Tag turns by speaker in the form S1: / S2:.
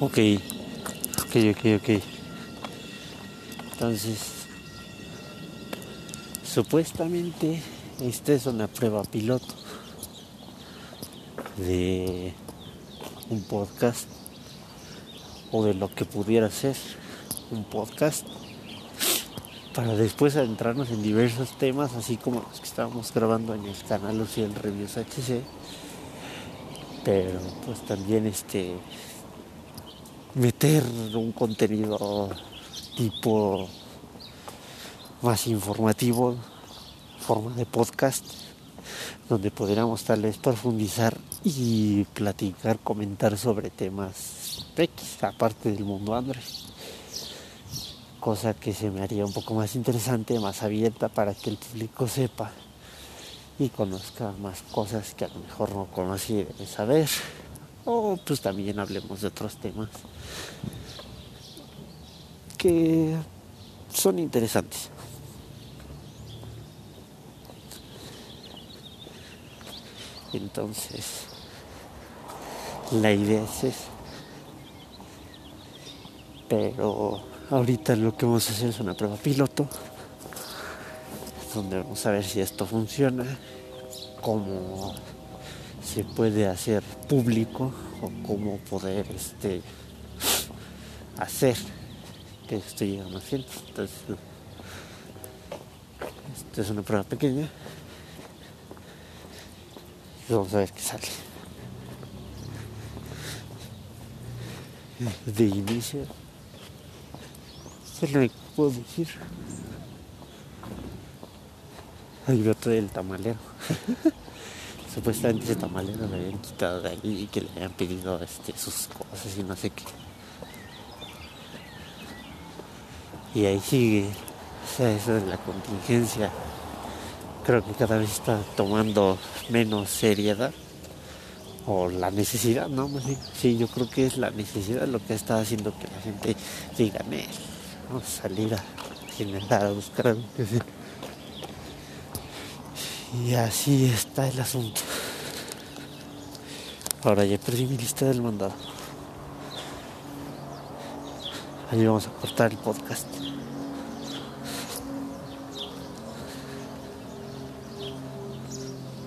S1: Ok, ok, ok, ok. Entonces, supuestamente esta es una prueba piloto de un podcast o de lo que pudiera ser un podcast para después adentrarnos en diversos temas así como los que estábamos grabando en el canal Luciel Reviews HC pero pues también este meter un contenido tipo más informativo forma de podcast donde pudiéramos tal vez profundizar y platicar, comentar sobre temas X, aparte del mundo Android. Cosa que se me haría un poco más interesante, más abierta para que el público sepa y conozca más cosas que a lo mejor no conoce y debe saber. O pues también hablemos de otros temas que son interesantes. Entonces, la idea es esa. Pero ahorita lo que vamos a hacer es una prueba piloto, donde vamos a ver si esto funciona, cómo se puede hacer público o cómo poder este hacer que esto llegue a más gente. Entonces, esta es una prueba pequeña vamos a ver qué sale. De inicio, solo me puedo decir. Hay otro del tamalero. Supuestamente ese tamalero lo habían quitado de ahí y que le habían pedido este, sus cosas y no sé qué. Y ahí sigue. O sea, eso es la contingencia creo que cada vez está tomando menos seriedad o la necesidad, ¿no? Sí, yo creo que es la necesidad lo que está haciendo que la gente diga, vamos a salir a generar, a buscar. Y así está el asunto. Ahora ya perdí mi lista del mandado. Ahí vamos a cortar el podcast.